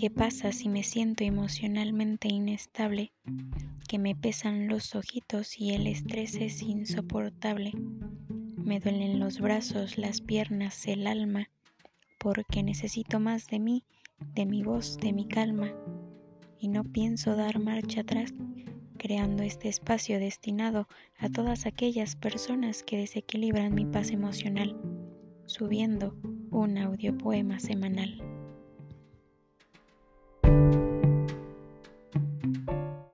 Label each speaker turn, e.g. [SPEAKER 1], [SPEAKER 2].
[SPEAKER 1] ¿Qué pasa si me siento emocionalmente inestable? Que me pesan los ojitos y el estrés es insoportable. Me duelen los brazos, las piernas, el alma, porque necesito más de mí, de mi voz, de mi calma. Y no pienso dar marcha atrás, creando este espacio destinado a todas aquellas personas que desequilibran mi paz emocional, subiendo un audio poema semanal. thank you